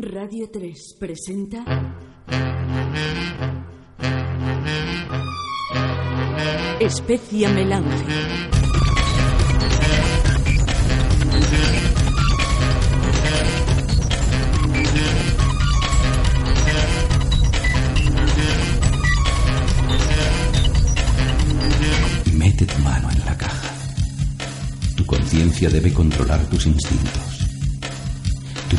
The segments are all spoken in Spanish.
Radio 3 presenta. Especia melange. Mete tu mano en la caja. Tu conciencia debe controlar tus instintos.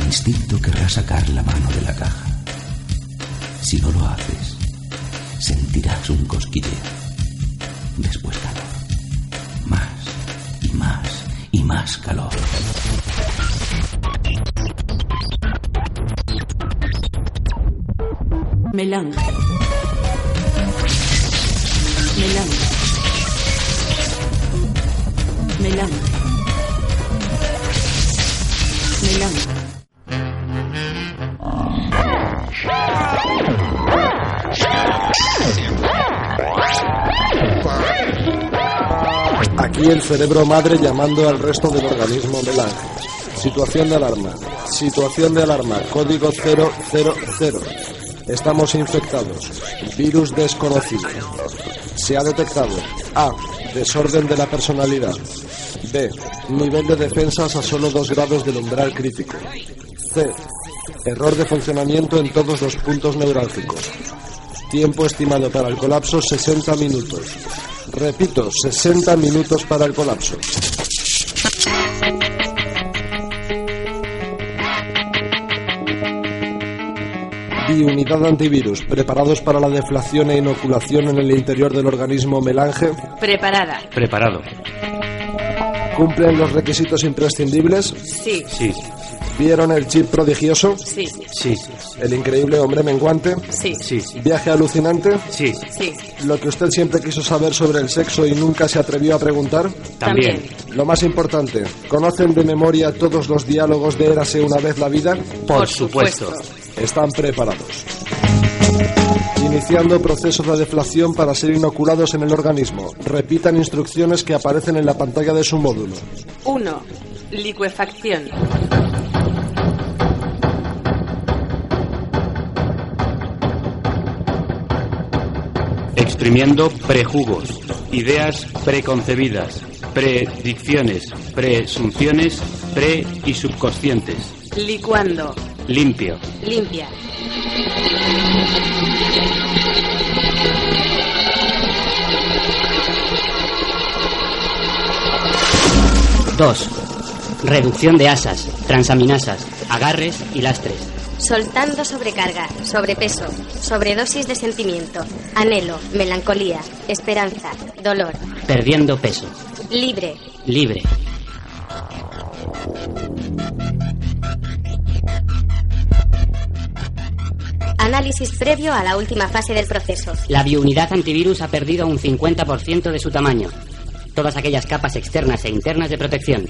Instinto querrá sacar la mano de la caja. Si no lo haces, sentirás un cosquilleo. Después calor. Más y más y más calor. Melange. Melange. Melange. Melange. Aquí el cerebro madre llamando al resto del organismo melange. Situación de alarma. Situación de alarma. Código 000. Estamos infectados. Virus desconocido. Se ha detectado. A. Desorden de la personalidad. B. Nivel de defensas a solo 2 grados del umbral crítico. C. Error de funcionamiento en todos los puntos neurálgicos. Tiempo estimado para el colapso 60 minutos. Repito, 60 minutos para el colapso. Biunidad antivirus, preparados para la deflación e inoculación en el interior del organismo melange. Preparada. Preparado. ¿Cumplen los requisitos imprescindibles? Sí. Sí, ¿Vieron el chip prodigioso? Sí. sí, ¿El increíble hombre menguante? Sí. sí, ¿Viaje alucinante? sí. Sí. ¿Lo que usted siempre quiso saber sobre el sexo y nunca se atrevió a preguntar? También. Lo más importante, ¿conocen de memoria todos los diálogos de Érase una vez la vida? Por supuesto. Están preparados. Iniciando proceso de deflación para ser inoculados en el organismo. Repitan instrucciones que aparecen en la pantalla de su módulo. 1. Licuefacción. Exprimiendo prejugos, ideas preconcebidas, predicciones, presunciones, pre y subconscientes. Licuando. Limpio. Limpia. Dos. Reducción de asas, transaminasas, agarres y lastres. Soltando sobrecarga, sobrepeso, sobredosis de sentimiento, anhelo, melancolía, esperanza, dolor, Perdiendo peso. libre, Libre. análisis previo a la última fase del proceso. La biounidad antivirus ha perdido un 50% de su tamaño. Todas aquellas capas externas e internas de protección.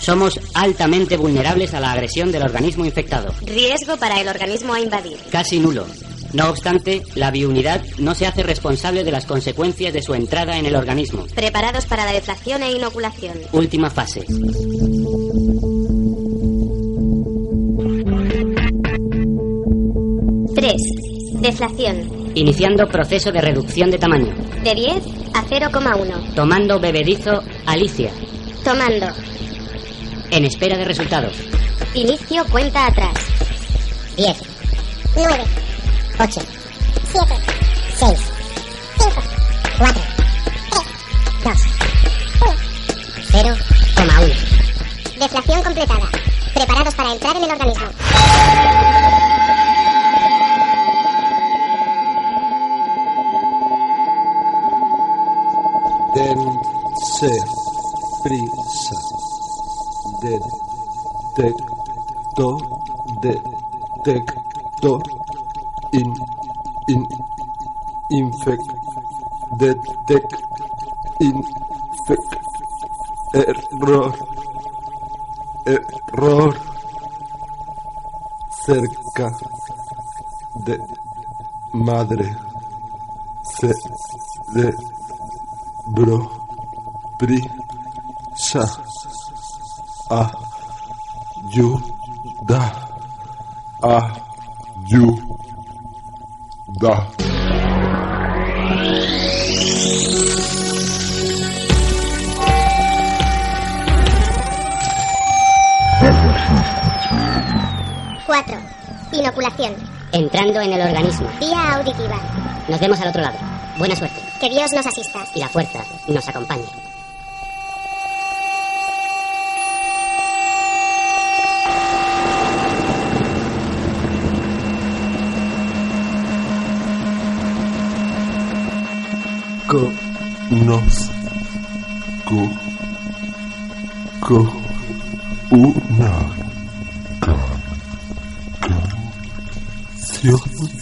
Somos altamente vulnerables a la agresión del organismo infectado. Riesgo para el organismo a invadir. Casi nulo. No obstante, la biounidad no se hace responsable de las consecuencias de su entrada en el organismo. Preparados para la deflación e inoculación. Última fase. Deflación. Iniciando proceso de reducción de tamaño. De 10 a 0,1. Tomando bebedizo Alicia. Tomando. En espera de resultados. Inicio cuenta atrás. 10, 9, 8, Detecto. In. In. Infect. Detect. Infect. Error. Error. Cerca. De. Madre. Ce. De. Bro. Prisa. Ayuda ayuda. Cuatro. Inoculación. Entrando en el organismo. Vía auditiva. Nos vemos al otro lado. Buena suerte. Que Dios nos asista. Y la fuerza nos acompañe. co, nos, co, co, una, canción.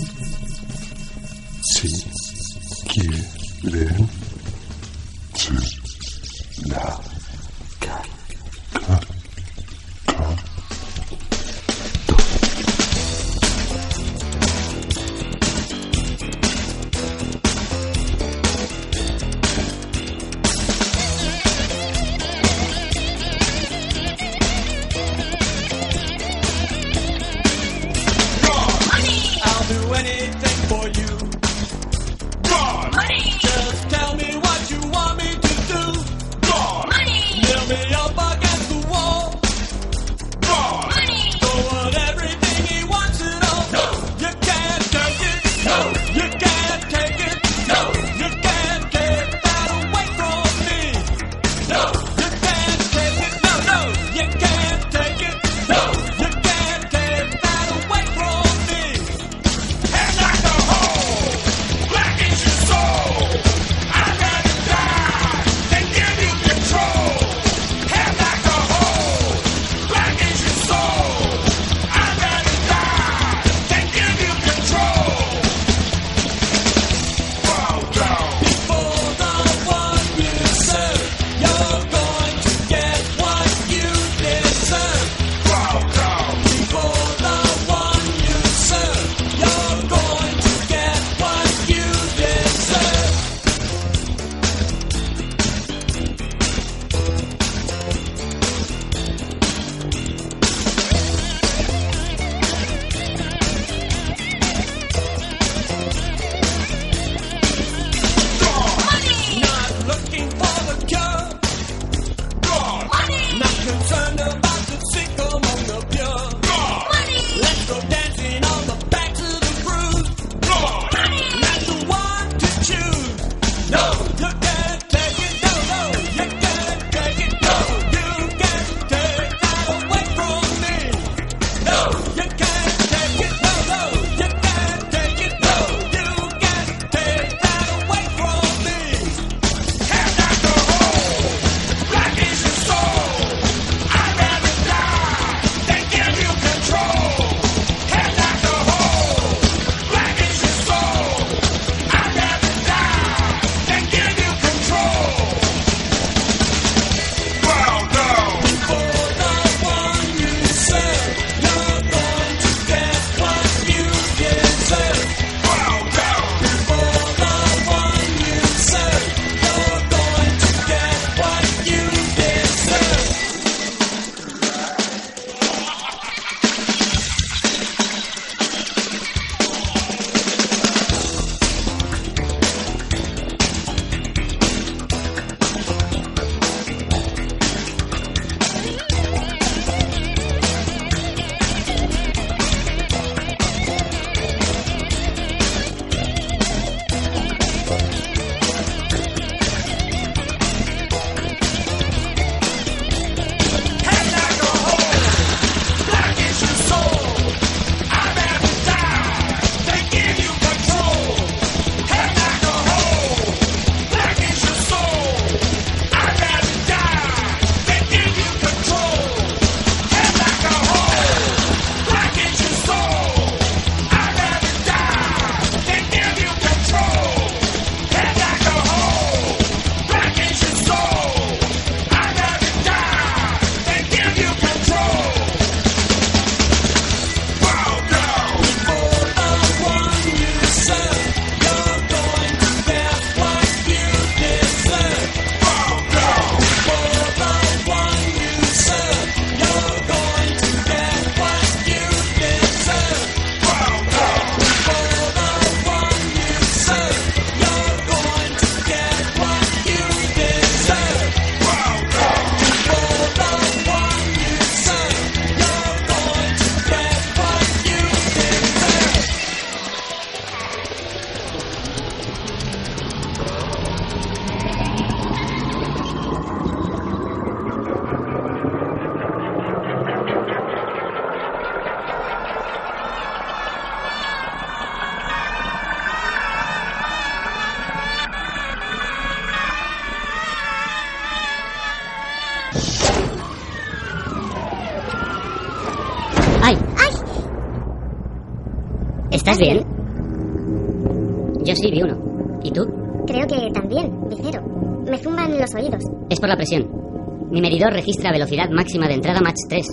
Registra velocidad máxima de entrada Mach 3.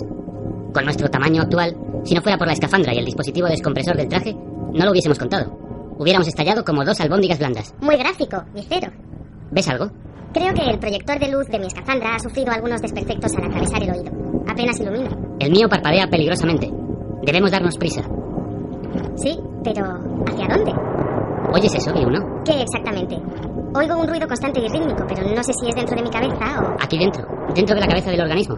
Con nuestro tamaño actual, si no fuera por la escafandra y el dispositivo descompresor del traje, no lo hubiésemos contado. Hubiéramos estallado como dos albóndigas blandas. Muy gráfico, Vicero. ¿Ves algo? Creo que el proyector de luz de mi escafandra ha sufrido algunos desperfectos al atravesar el oído. Apenas ilumina. El mío parpadea peligrosamente. Debemos darnos prisa. Sí, pero ¿hacia dónde? ¿Oyes eso, vi uno? ¿Qué exactamente? Oigo un ruido constante y rítmico, pero no sé si es dentro de mi cabeza o... Aquí dentro, dentro de la cabeza del organismo.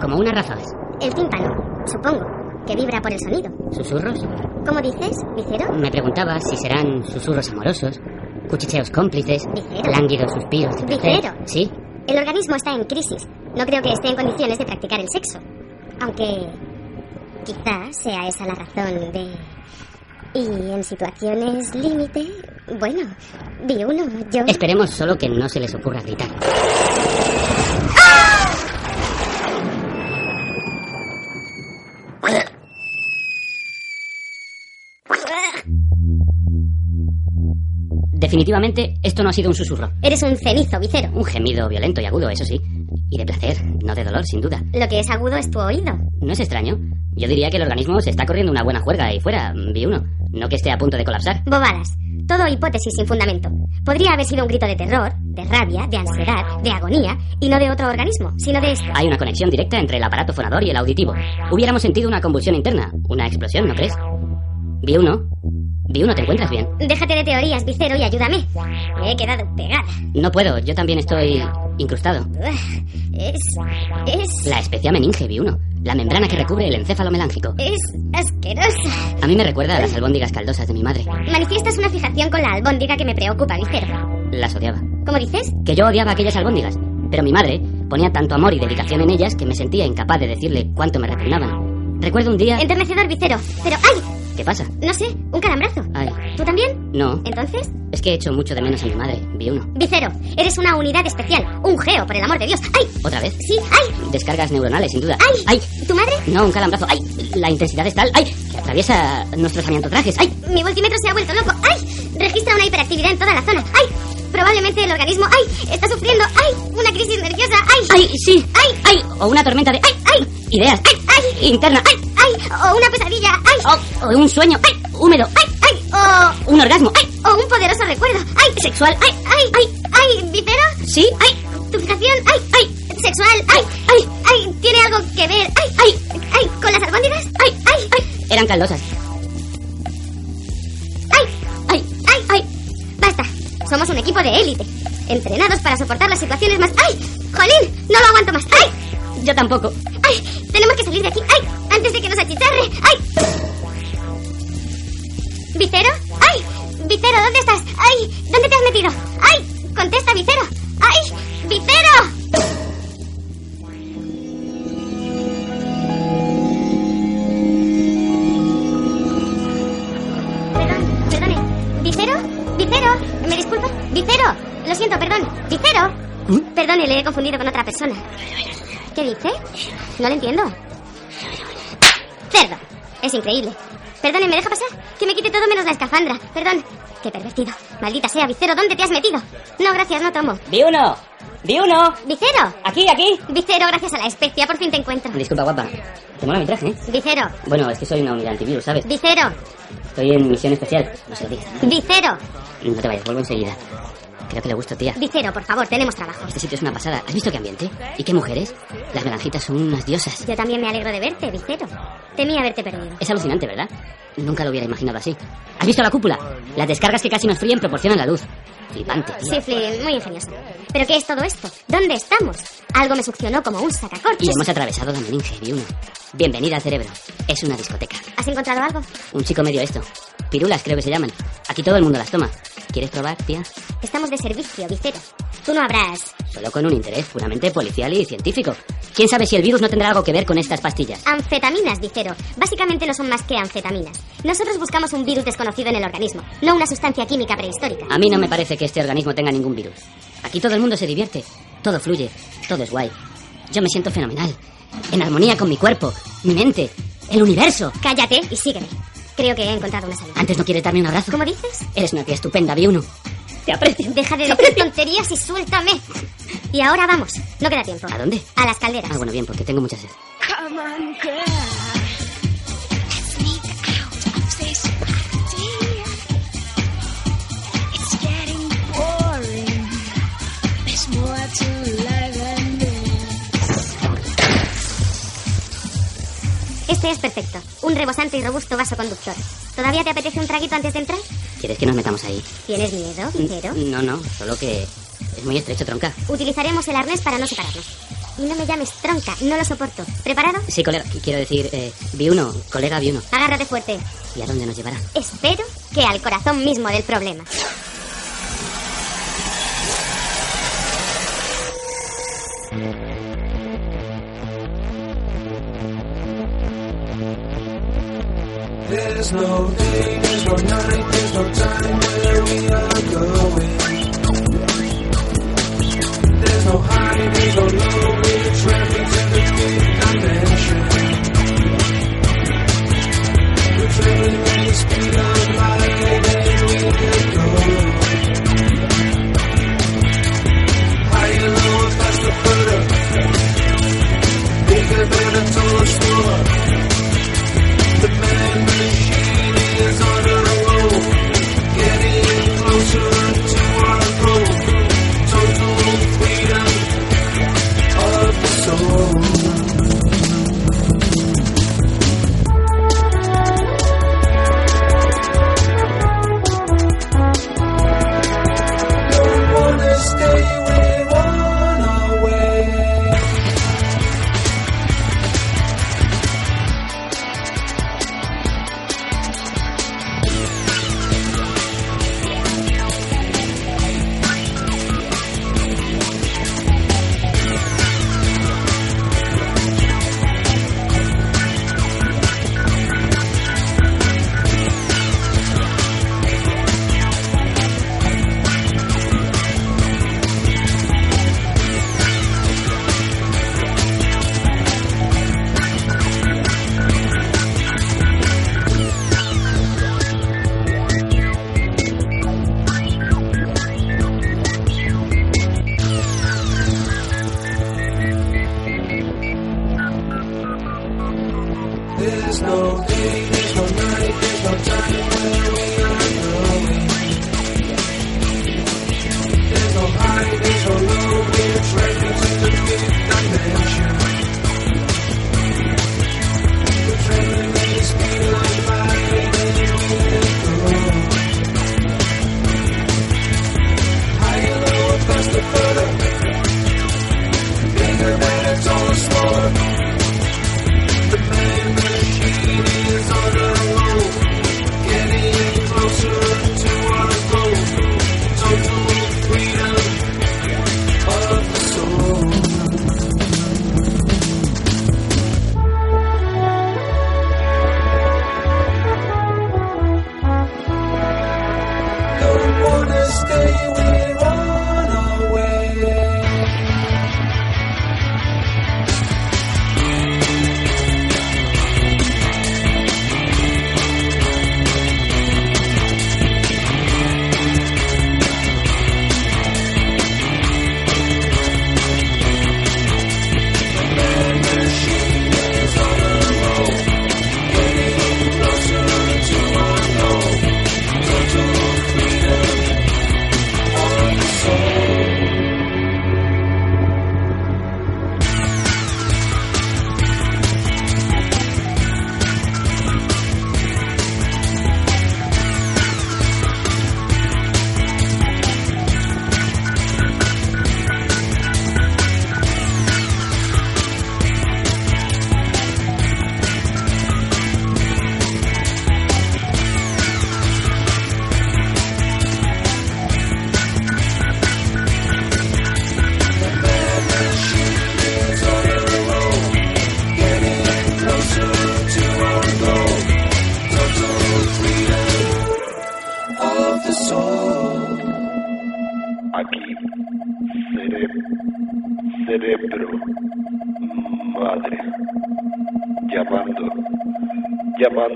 Como unas ráfagas. El tímpano, supongo, que vibra por el sonido. ¿Susurros? ¿Cómo dices, Vicero? Me preguntaba si serán susurros amorosos, cuchicheos cómplices, Vicero. lánguidos suspiros de. Vicero. ¿Sí? El organismo está en crisis. No creo que esté en condiciones de practicar el sexo. Aunque quizá sea esa la razón de... Y en situaciones límite, bueno, vi uno, yo... Esperemos solo que no se les ocurra gritar. Definitivamente, esto no ha sido un susurro. Eres un cenizo, Vicero. Un gemido violento y agudo, eso sí. Y de placer, no de dolor, sin duda. Lo que es agudo es tu oído. ¿No es extraño? Yo diría que el organismo se está corriendo una buena juerga ahí fuera, vi uno. No que esté a punto de colapsar. Bobadas. Todo hipótesis sin fundamento. Podría haber sido un grito de terror, de rabia, de ansiedad, de agonía, y no de otro organismo, sino de esto. Hay una conexión directa entre el aparato fonador y el auditivo. Hubiéramos sentido una convulsión interna, una explosión, ¿no crees? Vi uno. Vi uno, ¿te encuentras bien? Déjate de teorías, Vicero, y ayúdame. Me he quedado pegada. No puedo, yo también estoy incrustado. Es... es... La especia meninge, vi uno. La membrana que recubre el encéfalo melángico. es asquerosa. A mí me recuerda a las albóndigas caldosas de mi madre. Manifiestas una fijación con la albóndiga que me preocupa, Vicero. Las odiaba. ¿Cómo dices? Que yo odiaba aquellas albóndigas. Pero mi madre ponía tanto amor y dedicación en ellas que me sentía incapaz de decirle cuánto me repugnaban. Recuerdo un día... Enternecedor, Vicero. Pero, ¡ay! ¿Qué pasa? No sé, un calambrazo. Ay, ¿Tú también? no. Entonces, Es que he hecho mucho de menos a mi madre. Vi uno. Vicero, eres una unidad especial. Un geo, por el amor de Dios. ¡Ay! ¿Otra vez? Sí, ¡ay! Descargas neuronales, sin duda. ¡Ay! ¡Ay! ¿Tu madre? No, un calambrazo. ¡Ay! La intensidad es tal. ¡Ay! Que atraviesa nuestros trajes. ¡Ay! Mi voltímetro se ha vuelto loco. ¡Ay! Registra una hiperactividad en toda la zona. ¡Ay! Probablemente el organismo. ¡Ay! Está sufriendo. ¡Ay! Una crisis nerviosa. ¡Ay! ¡Ay! Sí. ¡Ay! ¡Ay! O una tormenta de. ¡Ay! ¡Ay! Ideas. ¡Ay! ¡Ay! Interna. ¡Ay! ¡Ay! O una pesadilla. ¡Ay! O, o un sueño. ¡Ay! Húmedo. ¡Ay! ¡Ay! O... Un orgasmo. ¡Ay! O un poderoso recuerdo. ¡Ay! Sexual. ¡Ay! ¡Ay! ¡Ay! ¡Ay! ¿Vicero? Sí. ¡Ay! ¿Tu fijación? ¡Ay! ¡Ay! ¿Sexual? ¡Ay! ¡Ay! ¡Ay! ¿Tiene algo que ver? ¡Ay! ¡Ay! ¡Ay! ¿Con las albóndigas? ¡Ay! ¡Ay! ¡Ay! Eran caldosas. Somos un equipo de élite. Entrenados para soportar las situaciones más... ¡Ay! ¡Jolín! No lo aguanto más. ¡Ay! Yo tampoco. ¡Ay! Tenemos que salir de aquí. ¡Ay! Antes de que nos achicharre. ¡Ay! ¿Vicero? ¡Ay! Vicero, ¿dónde estás? ¡Ay! ¿Dónde te has metido? ¡Ay! Contesta, Vicero. ¡Ay! ¡Vicero! Perdón. ¿Vicero? Perdone, le he confundido con otra persona. ¿Qué dice? No lo entiendo. Cerdo. Es increíble. Perdone, ¿me deja pasar? Que me quite todo menos la escafandra. Perdón. Qué pervertido. Maldita sea, Vicero, ¿dónde te has metido? No, gracias, no tomo. Vi uno. Vi uno. Vicero. Aquí, aquí. Vicero, gracias a la especia, por fin te encuentro. Disculpa, guapa. Te mola mi traje, ¿eh? Vicero. Bueno, es que soy una unidad antivirus, ¿sabes? Vicero. Estoy en misión especial. No se lo digas. Vicero. No te vayas, vuelvo enseguida. Creo que le gusto, tía. Vicero, por favor, tenemos trabajo. Este sitio es una pasada. ¿Has visto qué ambiente? ¿Y qué mujeres? Las melanjitas son unas diosas. Yo también me alegro de verte, Vicero. Temía haberte perdido. Es alucinante, ¿verdad? Nunca lo hubiera imaginado así. ¿Has visto la cúpula? Las descargas que casi nos fríen proporcionan la luz. Flipante, tío. Sí, muy ingenioso. ¿Pero qué es todo esto? ¿Dónde estamos? Algo me succionó como un sacacorchos. Y hemos atravesado la meninge, vi uno. Bienvenida al cerebro. Es una discoteca. ¿Has encontrado algo? Un chico medio esto. Pirulas creo que se llaman. Aquí todo el mundo las toma. ¿Quieres probar, tía? Estamos de servicio, Vicero. Tú no habrás Solo con un interés puramente policial y científico. ¿Quién sabe si el virus no tendrá algo que ver con estas pastillas? Anfetaminas, Vicero. Básicamente no son más que anfetaminas. Nosotros buscamos un virus desconocido en el organismo, no una sustancia química prehistórica. A mí no me parece que este organismo tenga ningún virus. Aquí todo el mundo se divierte. Todo fluye. Todo es guay. Yo me siento fenomenal. En armonía con mi cuerpo, mi mente, el universo. Cállate y sígueme. Creo que he encontrado una salida. Antes no quieres darme un abrazo. ¿Cómo dices? Eres una tía estupenda, vi uno. Te aprecio. Deja de decir tonterías y suéltame. Y ahora vamos. No queda tiempo. ¿A dónde? A las calderas. Ah, bueno, bien, porque tengo mucha sed. Come on, girl. Este es perfecto. Un rebosante y robusto vaso conductor. ¿Todavía te apetece un traguito antes de entrar? ¿Quieres que nos metamos ahí? ¿Tienes miedo, Cero? No, no, solo que es muy estrecho, tronca. Utilizaremos el arnés para no separarnos. Y no me llames tronca, no lo soporto. ¿Preparado? Sí, colega, quiero decir, eh, vi uno, colega, vi uno. Agárrate fuerte. ¿Y a dónde nos llevará? Espero que al corazón mismo del problema. There's no day, there's no night, there's no time where we are going. There's no high, there's no low, we're traveling to the fifth dimension. We're traveling at the speed of light and we can go. Higher, lower, faster, further. Bigger, better, taller, smaller. There's no day, there's no night, there's no time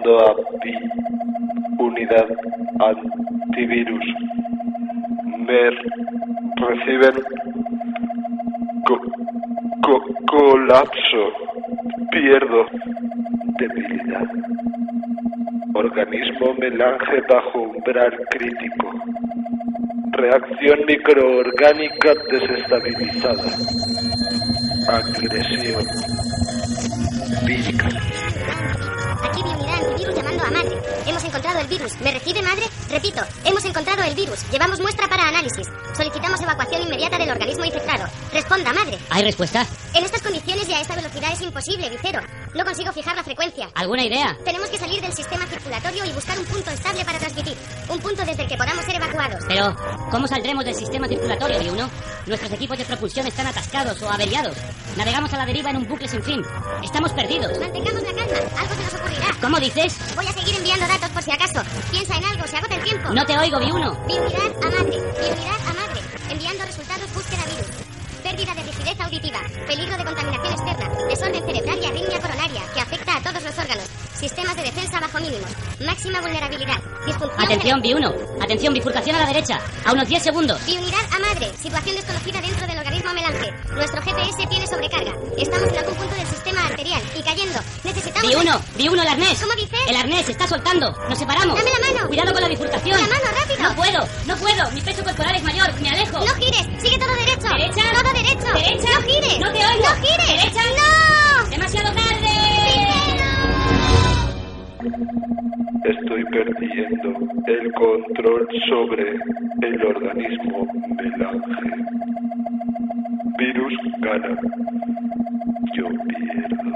llamando, a Pi, unidad antivirus. Me reciben co- co- colapso. Pierdo debilidad. Organismo melange bajo umbral crítico. Reacción microorgánica desestabilizada. Agresión. Vírica. Aquí Biunidad antivirus llamando a madre. Hemos encontrado el virus. ¿Me recibe madre? Repito, hemos encontrado el virus. Llevamos muestra para análisis. Solicitamos evacuación inmediata del organismo infectado. Responda, madre. ¿Hay respuesta? En estas condiciones y a esta velocidad es imposible, Vicero. No consigo fijar la frecuencia. ¿Alguna idea? Tenemos que salir del sistema circulatorio y buscar un punto estable para transmitir. Un punto desde el que podamos ser evacuados. Pero, ¿cómo saldremos del sistema circulatorio, B1? Nuestros equipos de propulsión están atascados o averiados. Navegamos a la deriva en un bucle sin fin. Estamos perdidos. Mantengamos la calma. Algo se nos ocurrirá. ¿Cómo dices? Voy a seguir enviando datos por si acaso. Piensa en algo, se agota el tiempo. No te oigo, B1. Biunidad a madre. Biunidad a madre. Enviando resultados búsqueda virus. Pérdida de rigidez auditiva. Peligro de contaminación externa. Desorden cerebral y arritmia coronaria que afecta a todos los órganos. Sistemas de defensa bajo mínimos. Máxima vulnerabilidad. Disfunción. Atención, B1. Atención, bifurcación a la derecha. A unos 10 segundos. Biunidad a madre. Situación desconocida dentro del organismo melange. Nuestro GPS tiene sobrecarga. Estamos en algún punto del sistema arterial y cayendo. Necesitamos. B1, B1, el arnés. ¿Cómo dices? El arnés está soltando. Nos separamos. Dame la mano. Cuidado con la bifurcación. La mano, rápido. No puedo, no puedo. Mi peso corporal es mayor. Me alejo. No gires. Sigue todo derecho. ¿Derecha? Todo derecho. ¿Derecha? No gires. No te oigo. No gires. ¿Derecha? No. ¡Demasiado tarde! Estoy perdiendo el control sobre el organismo melange. Virus gana. Yo pierdo.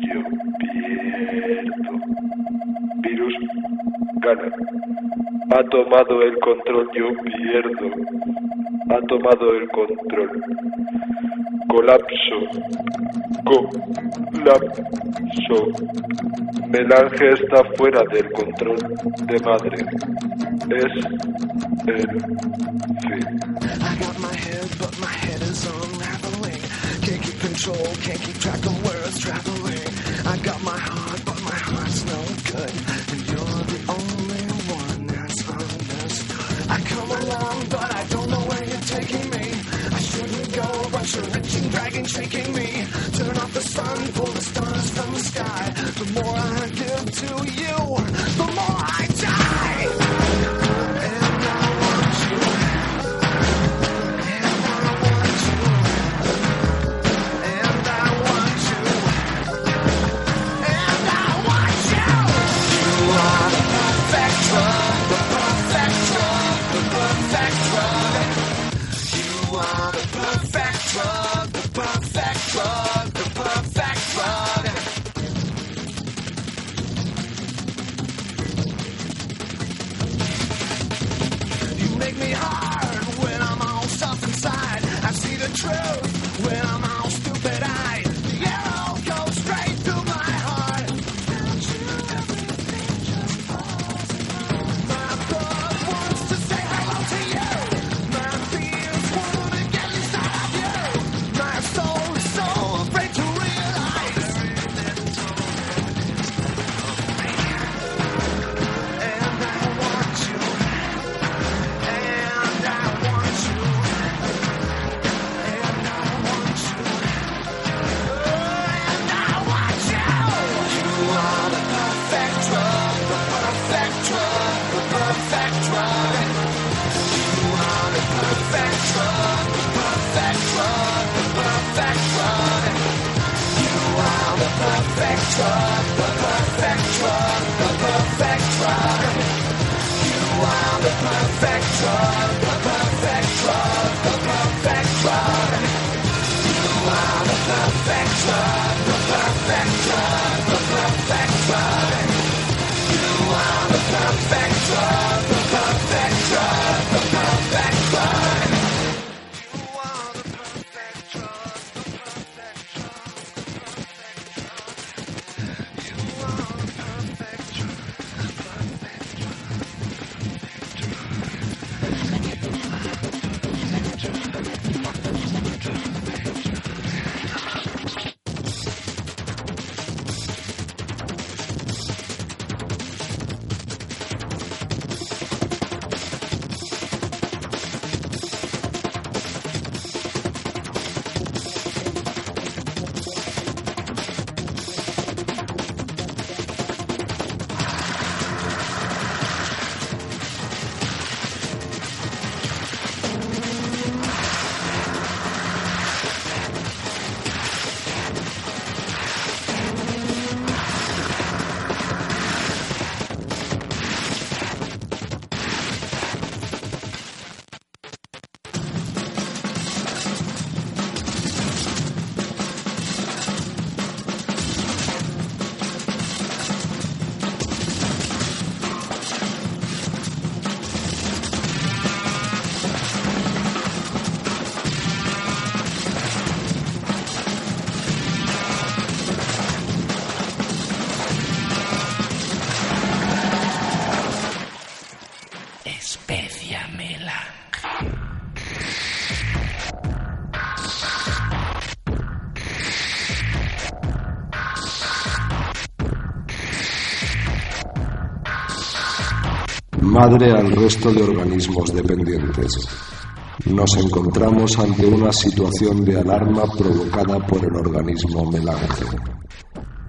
Yo pierdo. Virus gana. Ha tomado el control. Yo pierdo. Ha tomado el control. Colapso. Colapso. Melange está fuera del control de madre. Es el fin. Control, can't keep track of it's traveling. I got my heart, but my heart's no good. And you're the only one that's understood. I come along, but I don't know where you're taking me. I shouldn't go, but you're reaching, dragging, shaking me. Turn off the sun, pull the stars from the sky. The more I give to you, the more I die. behind. Madre al resto de organismos dependientes. Nos encontramos ante una situación de alarma provocada por el organismo melange.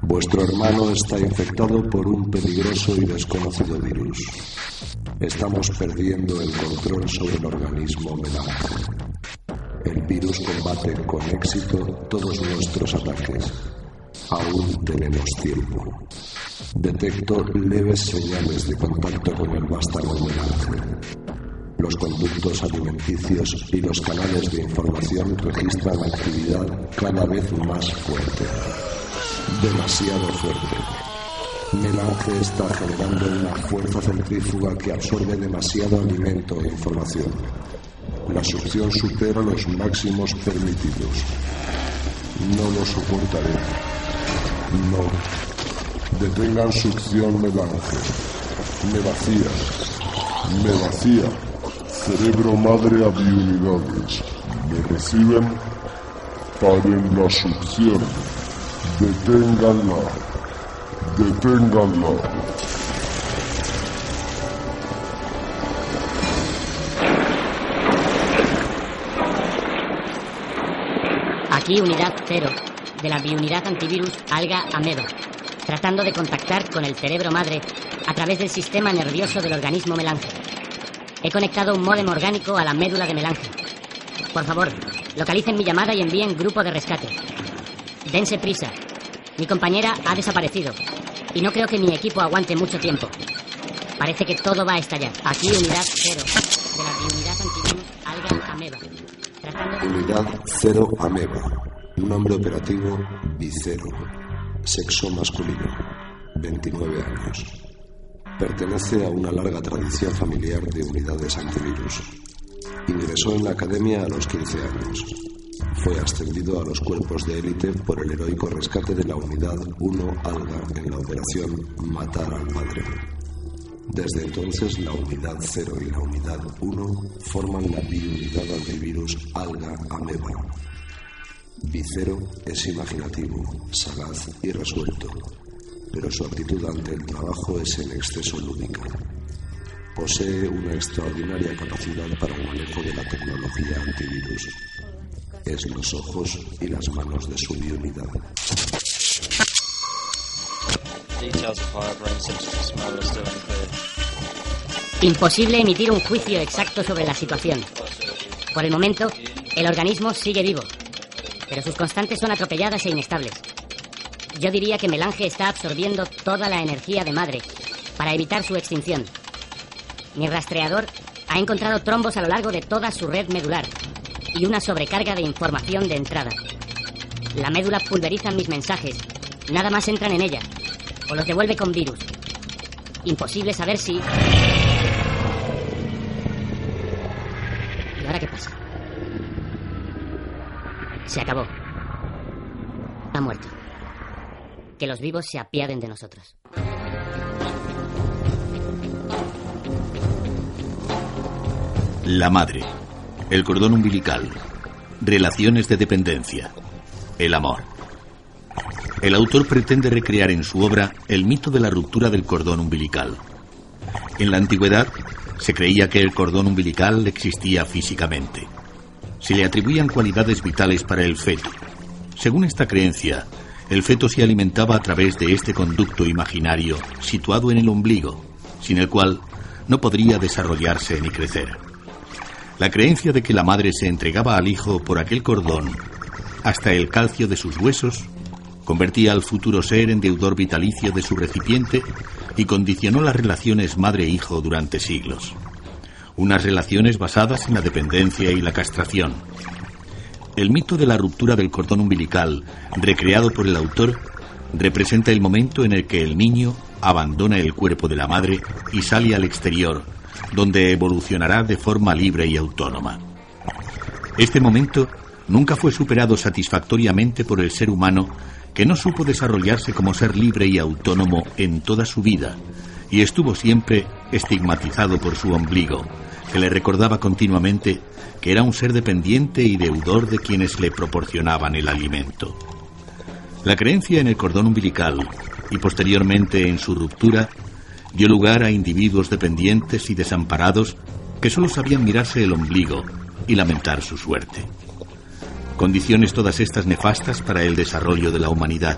Vuestro hermano está infectado por un peligroso y desconocido virus. Estamos perdiendo el control sobre el organismo melange. El virus combate con éxito todos nuestros ataques. Aún tenemos tiempo. Detecto leves señales de contacto con el vástago melange. Los conductos alimenticios y los canales de información registran actividad cada vez más fuerte. Demasiado fuerte. Melange está generando una fuerza centrífuga que absorbe demasiado alimento e información. La succión supera los máximos permitidos. No lo soportaré. No. Detengan succión melange. Me vacía. Me vacía. Cerebro madre a biunidades. ¿Me reciben? Paren la succión. Deténganla. Deténganla. Aquí unidad cero de la biunidad antivirus Alga Ameba, tratando de contactar con el cerebro madre a través del sistema nervioso del organismo melange. He conectado un módem orgánico a la médula de melange. Por favor, localicen mi llamada y envíen grupo de rescate. Dense prisa. Mi compañera ha desaparecido y no creo que mi equipo aguante mucho tiempo. Parece que todo va a estallar. Aquí unidad cero de la biunidad antivirus Alga Ameba. Tratando. Unidad 0 Ameba. Nombre operativo Vicero. Sexo masculino. 29 años. Pertenece a una larga tradición familiar de unidades antivirus. Ingresó en la academia a los 15 años. Fue ascendido a los cuerpos de élite por el heroico rescate de la unidad 1 Alga en la operación Matar al Padre. Desde entonces, la unidad 0 y la unidad 1 forman la biunidad antivirus Alga Ameba. Vicero es imaginativo, sagaz y resuelto, pero su actitud ante el trabajo es en exceso lúdica. Posee una extraordinaria capacidad para el manejo de la tecnología antivirus. Es los ojos y las manos de su unclear. Imposible emitir un juicio exacto sobre la situación. Por el momento, el organismo sigue vivo, pero sus constantes son atropelladas e inestables. Yo diría que Melange está absorbiendo toda la energía de madre para evitar su extinción. Mi rastreador ha encontrado trombos a lo largo de toda su red medular y una sobrecarga de información de entrada. La médula pulveriza mis mensajes, nada más entran en ella, o los devuelve con virus. Imposible saber si... ¿Y ahora qué pasa? Se acabó. Ha muerto. Que los vivos se apiaden de nosotros. La madre. El cordón umbilical. Relaciones de dependencia. El amor. El autor pretende recrear en su obra el mito de la ruptura del cordón umbilical. En la antigüedad se creía que el cordón umbilical existía físicamente. Se le atribuían cualidades vitales para el feto. Según esta creencia, el feto se alimentaba a través de este conducto imaginario situado en el ombligo, sin el cual no podría desarrollarse ni crecer. La creencia de que la madre se entregaba al hijo por aquel cordón hasta el calcio de sus huesos convertía al futuro ser en deudor vitalicio de su recipiente y condicionó las relaciones madre-hijo durante siglos. Unas relaciones basadas en la dependencia y la castración. El mito de la ruptura del cordón umbilical, recreado por el autor, representa el momento en el que el niño abandona el cuerpo de la madre y sale al exterior, donde evolucionará de forma libre y autónoma. Este momento nunca fue superado satisfactoriamente por el ser humano que no supo desarrollarse como ser libre y autónomo en toda su vida y estuvo siempre estigmatizado por su ombligo, que le recordaba continuamente que era un ser dependiente y deudor de quienes le proporcionaban el alimento. La creencia en el cordón umbilical y posteriormente en su ruptura dio lugar a individuos dependientes y desamparados que solo sabían mirarse el ombligo y lamentar su suerte. Condiciones todas estas nefastas para el desarrollo de la humanidad.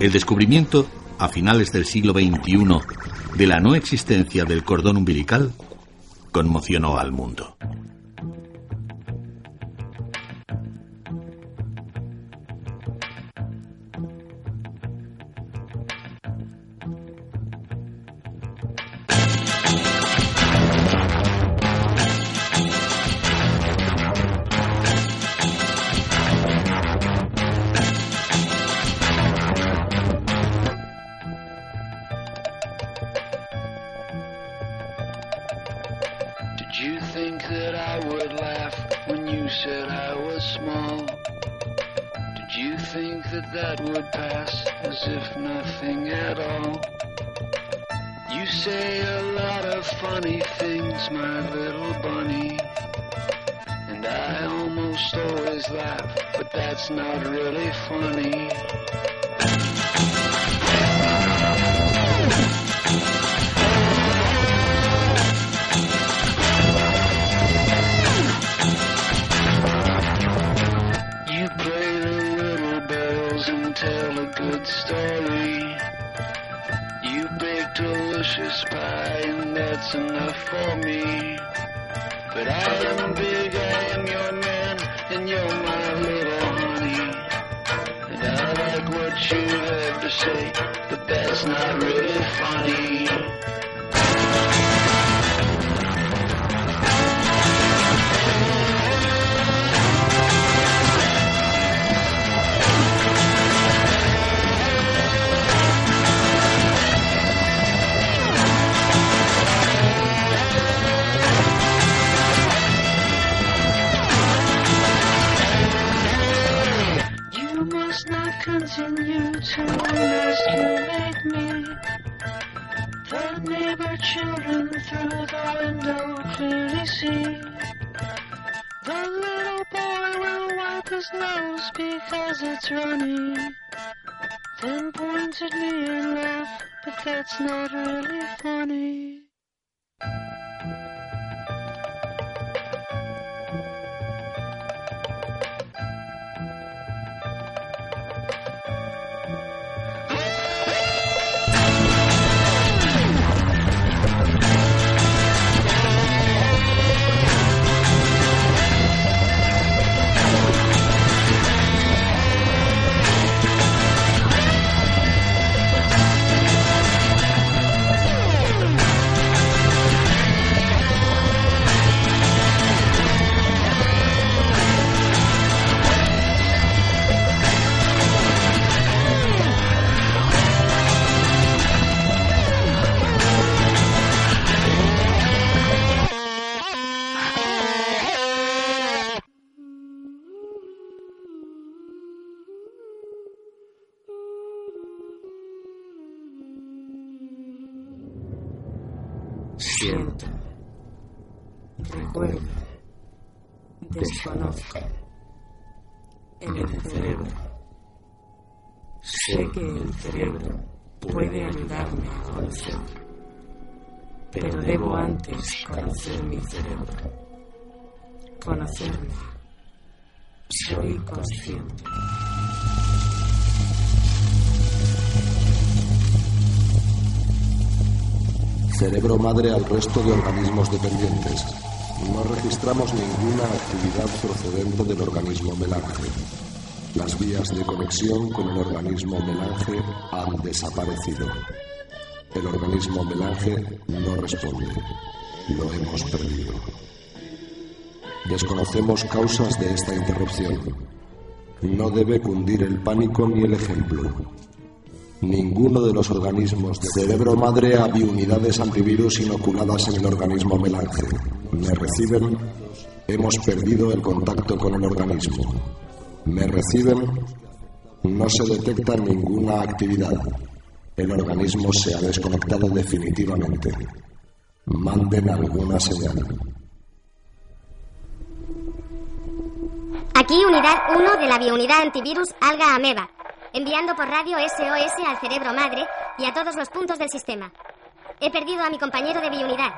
El descubrimiento, a finales del siglo XXI, de la no existencia del cordón umbilical conmocionó al mundo. Recuerdo. Desconozco. En el cerebro. Sé que el cerebro puede ayudarme a conocer. Pero debo antes conocer mi cerebro. Conocerme. Soy consciente. Cerebro madre al resto de organismos dependientes. No registramos ninguna actividad procedente del organismo melange. Las vías de conexión con el organismo melange han desaparecido. El organismo melange no responde. Lo hemos perdido. Desconocemos causas de esta interrupción. No debe cundir el pánico ni el ejemplo. Ninguno de los organismos de cerebro madre a unidades antivirus inoculadas en el organismo melange. Me reciben. Hemos perdido el contacto con el organismo. Me reciben. No se detecta ninguna actividad. El organismo se ha desconectado definitivamente. Manden alguna señal. Aquí unidad 1 de la biounidad antivirus Alga Ameba, enviando por radio SOS al cerebro madre y a todos los puntos del sistema. He perdido a mi compañero de biunidad.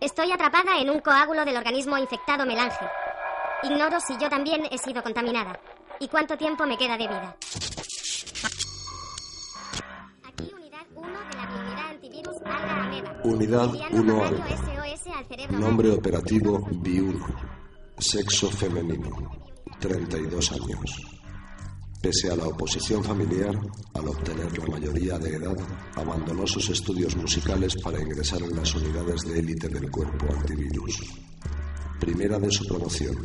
Estoy atrapada en un coágulo del organismo infectado melange. Ignoro si yo también he sido contaminada. ¿Y cuánto tiempo me queda de vida? Aquí unidad 1 de la biunidad antivirus Alga Ameba. Unidad Enviando 1 radio Alga. Nombre operativo BI1. Sexo femenino. 32 años. Pese a la oposición familiar, al obtener la mayoría de edad, abandonó sus estudios musicales para ingresar en las unidades de élite del cuerpo antivirus. Primera de su promoción.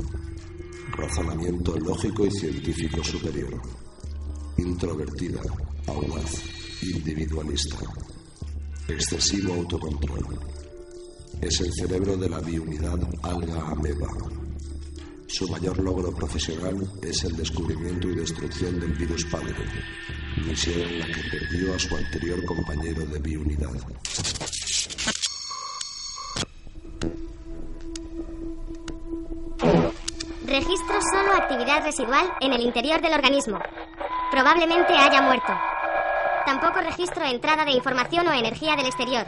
Razonamiento lógico y científico superior. Introvertida, audaz, individualista. Excesivo autocontrol. Es el cerebro de la biunidad alga ameba. Su mayor logro profesional es el descubrimiento y destrucción del virus padre, misión en la que perdió a su anterior compañero de biunidad. Registro solo actividad residual en el interior del organismo. Probablemente haya muerto. Tampoco registro entrada de información o energía del exterior.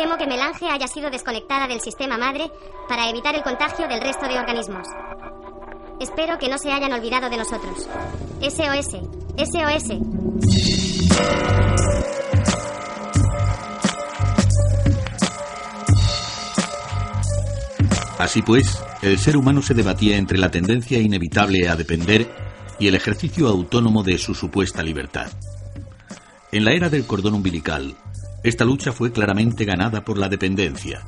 Temo que Melange haya sido desconectada del sistema madre para evitar el contagio del resto de organismos. Espero que no se hayan olvidado de nosotros. SOS. SOS. Así pues, el ser humano se debatía entre la tendencia inevitable a depender y el ejercicio autónomo de su supuesta libertad. En la era del cordón umbilical, esta lucha fue claramente ganada por la dependencia.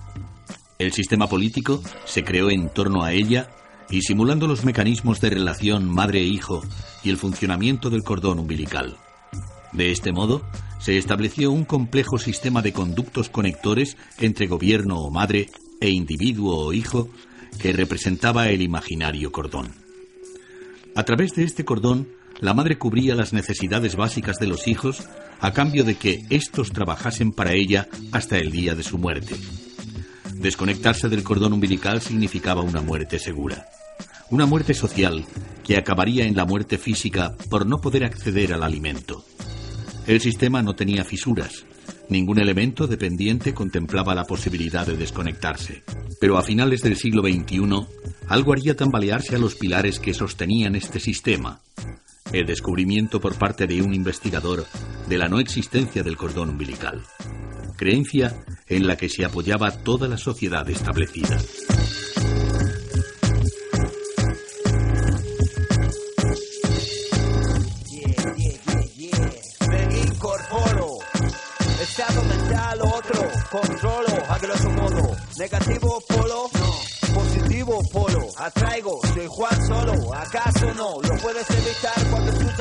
El sistema político se creó en torno a ella y simulando los mecanismos de relación madre-hijo y el funcionamiento del cordón umbilical. De este modo, se estableció un complejo sistema de conductos conectores entre gobierno o madre e individuo o hijo que representaba el imaginario cordón. A través de este cordón, la madre cubría las necesidades básicas de los hijos a cambio de que éstos trabajasen para ella hasta el día de su muerte. Desconectarse del cordón umbilical significaba una muerte segura. Una muerte social que acabaría en la muerte física por no poder acceder al alimento. El sistema no tenía fisuras. Ningún elemento dependiente contemplaba la posibilidad de desconectarse. Pero a finales del siglo XXI, algo haría tambalearse a los pilares que sostenían este sistema. El descubrimiento por parte de un investigador de la no existencia del cordón umbilical. Creencia en la que se apoyaba toda la sociedad establecida. Otro. Controlo a grosso modo. Negativo polo. No. Positivo polo. Atraigo.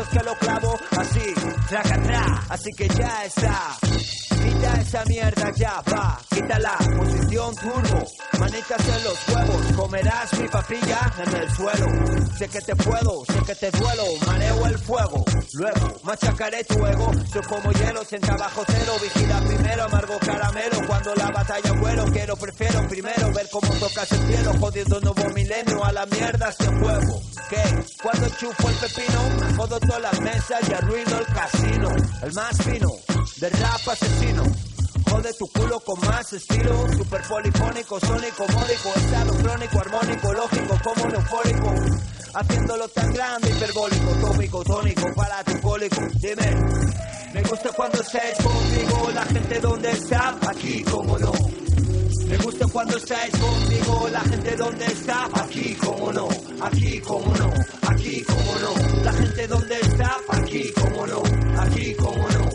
Que lo clavo así. Traca, Así que ya está. Quita esa mierda ya, va, quítala, posición turbo, manitas en los huevos, comerás mi papilla en el suelo. Sé que te puedo, sé que te duelo, mareo el fuego, luego machacaré tu ego, soy como hielo, en trabajo cero, vigila primero, amargo caramelo, cuando la batalla vuelo, quiero, prefiero primero ver cómo tocas el cielo, jodiendo nuevo milenio, a la mierda este juego. ¿Qué? Cuando chufo el pepino, jodo todas las mesas y arruino el casino, el más fino, de rap asesino. Jode tu culo con más estilo, super polifónico, sónico, módico, estado crónico, armónico, lógico, como eufórico. Haciéndolo tan grande, hiperbólico, tópico, tónico, para tu. Dime, me gusta cuando estáis conmigo, la gente donde está, aquí como no. Me gusta cuando estáis conmigo, la gente donde está, aquí como no, aquí como no, aquí como no. La gente donde está, aquí como no, aquí como no,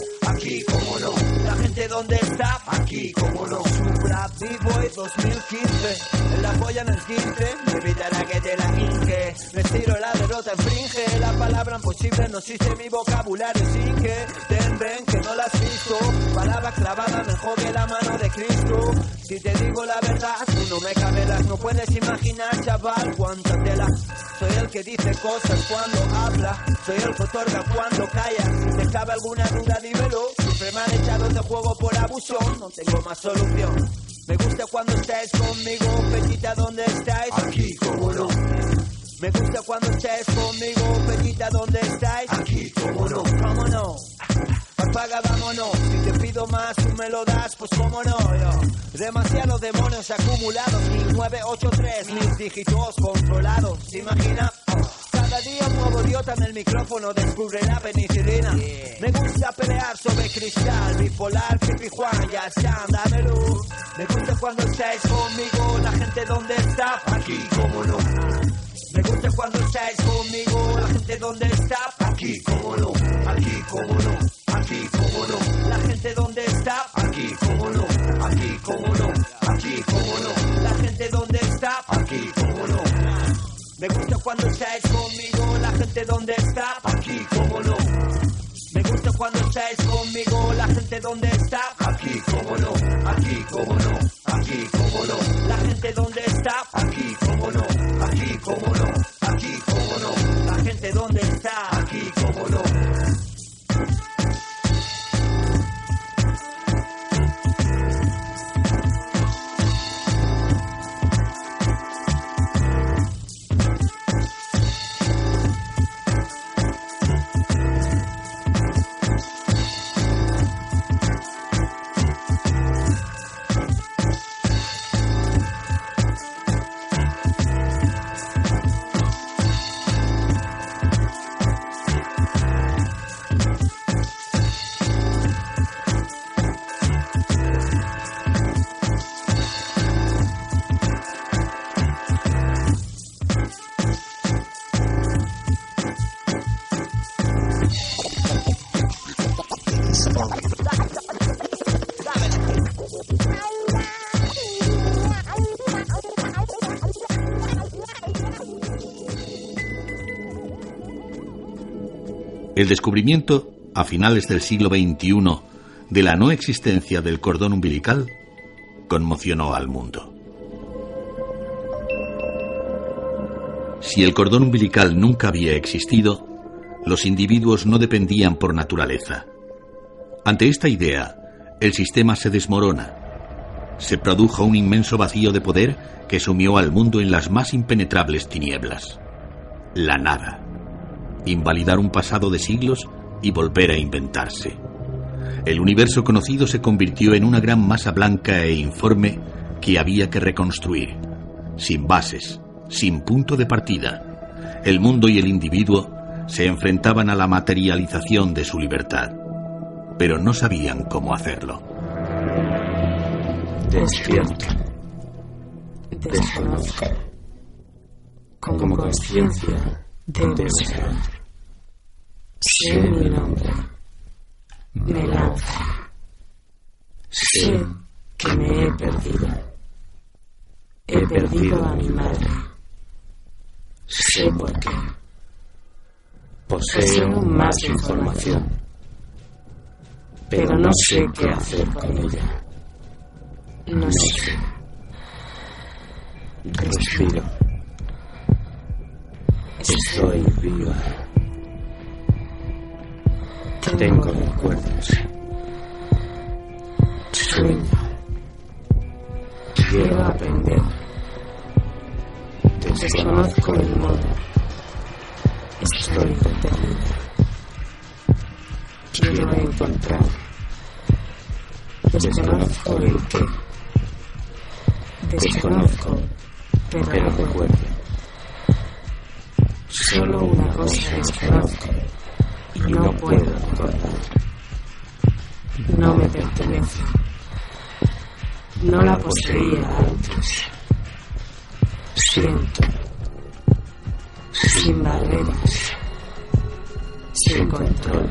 gente donde está, aquí como no. Supra B-Boy 2015, en la polla en el 15, me evitará que te la hinque. Me tiro la derrota infringe, la palabra imposible no existe en mi vocabulario, sin que ten ven que no la has visto. Palabra clavada mejor que la mano de Cristo. Si te digo la verdad, tú no me cabelas, no puedes imaginar, chaval, cuánta tela. Soy el que dice cosas cuando habla, soy el que otorga cuando calla. Si te cabe alguna duda, dímelo. Siempre me han echado de juego por abuso, no tengo más solución. Me gusta cuando estáis conmigo, Peñita, ¿dónde estáis? Aquí, como no. Me gusta cuando estáis conmigo, Peñita, ¿dónde estáis? Aquí, como no. ¿Cómo no? apaga, vámonos. Si te pido más, tú me lo das, pues cómo no. Demasiados demonios acumulados, 1983, mis dígitos controlados. ¿Se imagina? Cada día un nuevo idiota en el micrófono descubre la penicilina. Me gusta pelear sobre cristal, bipolar, Pipi Juan, ya está, dame luz. Me gusta cuando estáis conmigo, la gente donde está, aquí, cómo no. Me gusta cuando estáis conmigo, la gente donde está, aquí, cómo no, aquí, cómo no, aquí, gente donde está, aquí, cómo no. Me gusta cuando estáis conmigo, la gente donde está, aquí, cómo no, aquí, cómo no, aquí, cómo no. La gente donde está, aquí, cómo no, aquí, cómo no, El descubrimiento, a finales del siglo XXI, de la no existencia del cordón umbilical conmocionó al mundo. Si el cordón umbilical nunca había existido, los individuos no dependían por naturaleza. Ante esta idea, el sistema se desmorona. Se produjo un inmenso vacío de poder que sumió al mundo en las más impenetrables tinieblas. La nada. Invalidar un pasado de siglos y volver a inventarse. El universo conocido se convirtió en una gran masa blanca e informe que había que reconstruir, sin bases, sin punto de partida. El mundo y el individuo se enfrentaban a la materialización de su libertad, pero no sabían cómo hacerlo. Despierto. Desconozco. Como conciencia debo ser. Sé mi nombre. Me lanza. Sé que me he perdido. He perdido a mi madre. Sé por qué. Poseo más información. Pero no sé qué hacer con ella. No sé. Respiro. Estoy viva. Tengo recuerdos. Sueño. Quiero aprender. Desconozco el modo. Estoy. Quiero encontrar. Desconozco el qué. Desconozco, pero recuerdo. Solo una cosa desconozco y no puedo recordar. No me pertenece. No la poseía antes. Siento. Sin barreras. Sin control.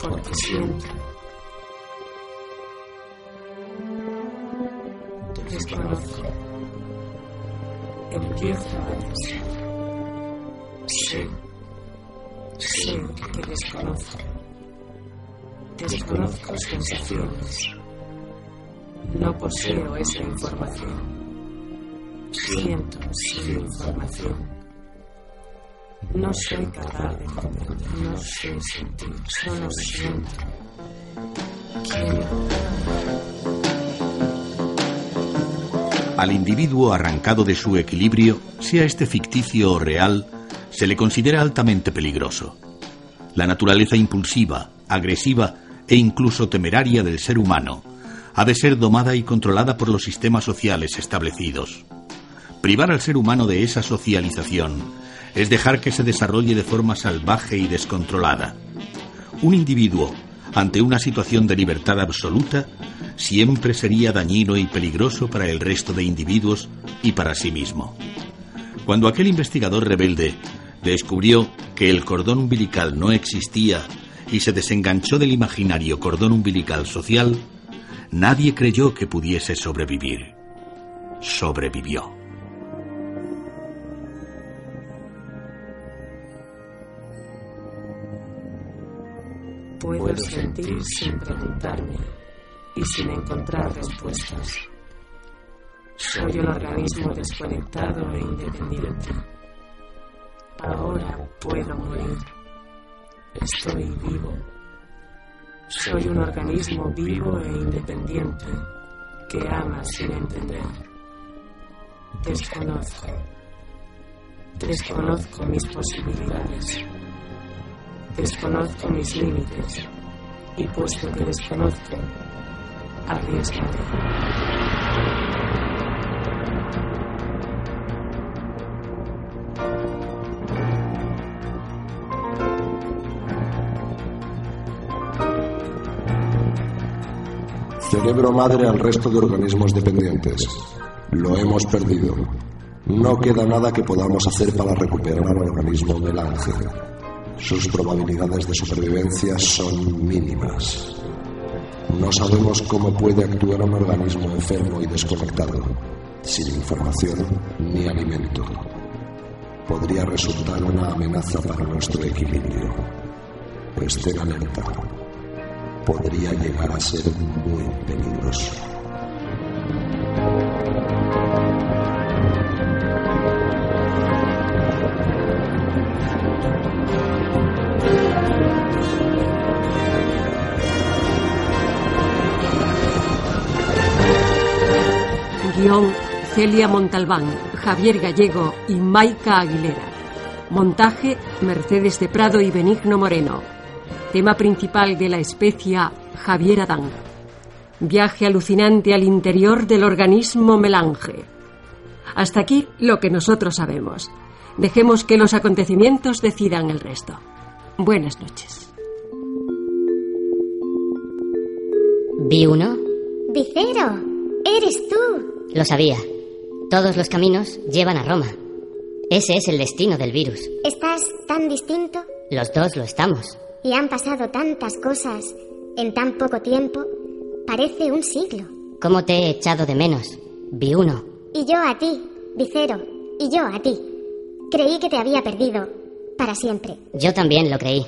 Porque siento. Desconozco. Empiezo a desear. Sé. Sé que desconozco. Desconozco sensaciones. No poseo esa información. Siento sin información. No soy no sé sentir, solo siento. Quiero. Al individuo arrancado de su equilibrio, sea este ficticio o real, se le considera altamente peligroso. La naturaleza impulsiva, agresiva e incluso temeraria del ser humano ha de ser domada y controlada por los sistemas sociales establecidos. Privar al ser humano de esa socialización es dejar que se desarrolle de forma salvaje y descontrolada. Un individuo, ante una situación de libertad absoluta, siempre sería dañino y peligroso para el resto de individuos y para sí mismo. Cuando aquel investigador rebelde descubrió que el cordón umbilical no existía y se desenganchó del imaginario cordón umbilical social, nadie creyó que pudiese sobrevivir. Sobrevivió. Puedo sentir sin preguntarme y sin encontrar respuestas. Soy un organismo desconectado e independiente. Ahora puedo morir. Estoy vivo. Soy un organismo vivo e independiente que ama sin entender. Desconozco. Desconozco mis posibilidades. Desconozco mis límites. Y puesto que desconozco, arriesgaré. Cerebro madre al resto de organismos dependientes. Lo hemos perdido. No queda nada que podamos hacer para recuperar al organismo del ángel. Sus probabilidades de supervivencia son mínimas. No sabemos cómo puede actuar un organismo enfermo y desconectado, sin información ni alimento. Podría resultar una amenaza para nuestro equilibrio. Estela lenta. Podría llegar a ser muy peligroso. Celia Montalbán, Javier Gallego y Maika Aguilera. Montaje Mercedes de Prado y Benigno Moreno. Tema principal de la especia Javier Adán. Viaje alucinante al interior del organismo melange. Hasta aquí lo que nosotros sabemos. Dejemos que los acontecimientos decidan el resto. Buenas noches. Vi uno, Vicero, eres tú. lo sabía. Todos los caminos llevan a Roma. Ese es el destino del virus. Estás tan distinto Los dos lo estamos. y han pasado tantas cosas en tan poco tiempo. Parece un siglo. ¿Cómo te he echado de menos? Vi uno. Y yo a ti, Vicero, y yo a ti. Creí que te había perdido para siempre. Yo también lo creí.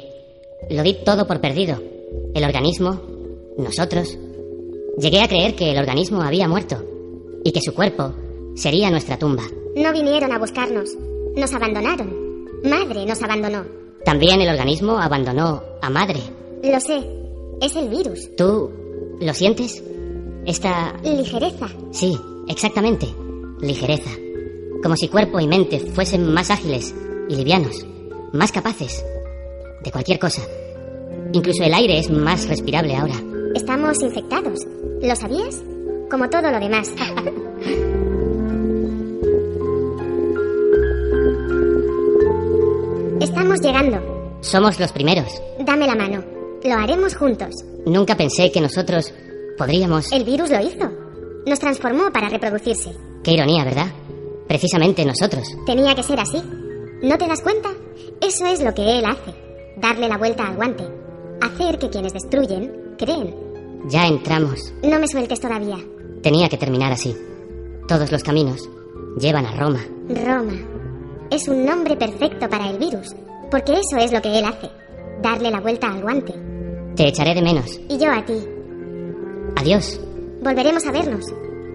Lo di todo por perdido. El organismo, nosotros. Llegué a creer que el organismo había muerto y que su cuerpo sería nuestra tumba. No vinieron a buscarnos. Nos abandonaron. Madre nos abandonó. También el organismo abandonó a madre. Lo sé. Es el virus. ¿Tú lo sientes? Esta... Ligereza. Sí, exactamente. Ligereza. Como si cuerpo y mente fuesen más ágiles y livianos, más capaces de cualquier cosa. Incluso el aire es más respirable ahora. Estamos infectados. ¿Lo sabías? Como todo lo demás. Estamos llegando. Somos los primeros. Dame la mano. Lo haremos juntos. Nunca pensé que nosotros podríamos... El virus lo hizo. Nos transformó para reproducirse. Qué ironía, ¿verdad? Precisamente nosotros. Tenía que ser así. ¿No te das cuenta? Eso es lo que él hace. Darle la vuelta al guante. Hacer que quienes destruyen creen. Ya entramos. No me sueltes todavía. Tenía que terminar así. Todos los caminos llevan a Roma. Roma. Es un nombre perfecto para el virus. Porque eso es lo que él hace. Darle la vuelta al guante. Te echaré de menos. Y yo a ti. Adiós. Volveremos a vernos.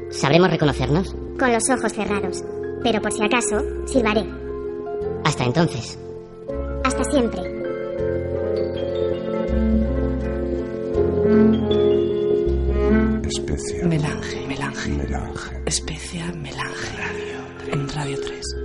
¿Sabremos reconocernos? Con los ojos cerrados. Pero por si acaso, silbaré. Hasta entonces. Hasta siempre. Especia. Melange, melange. Melange. Especia, melange. Radio, en Radio 3.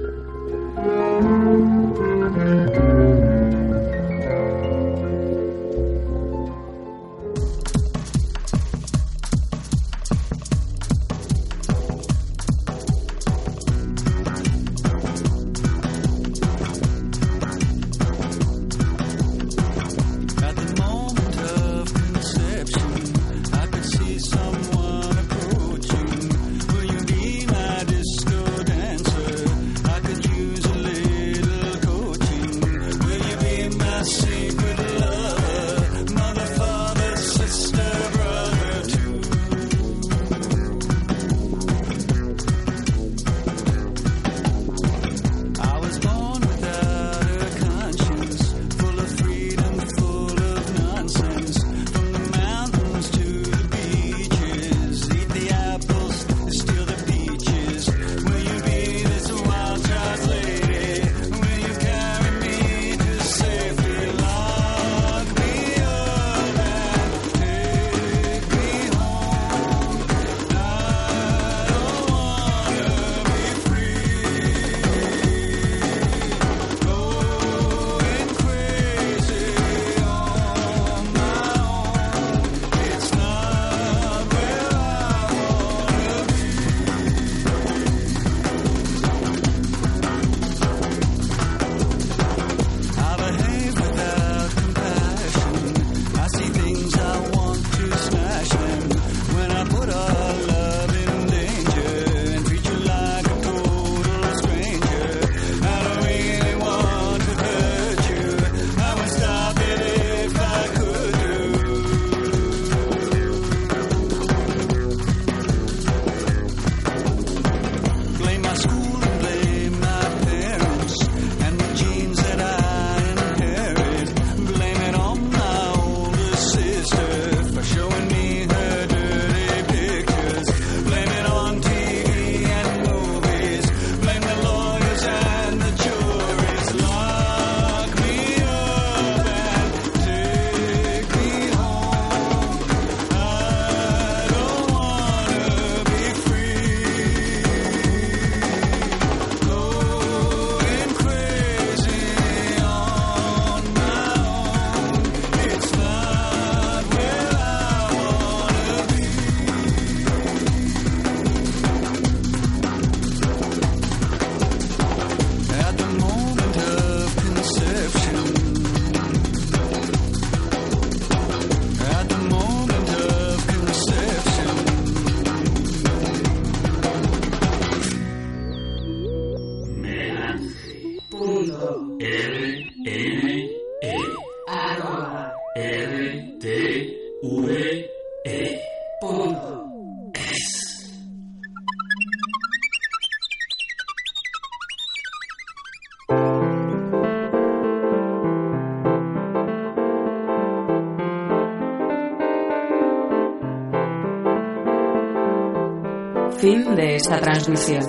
Esta transmisión.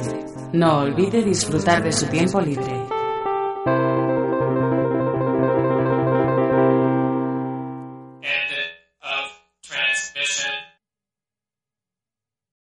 No olvide disfrutar de su tiempo libre.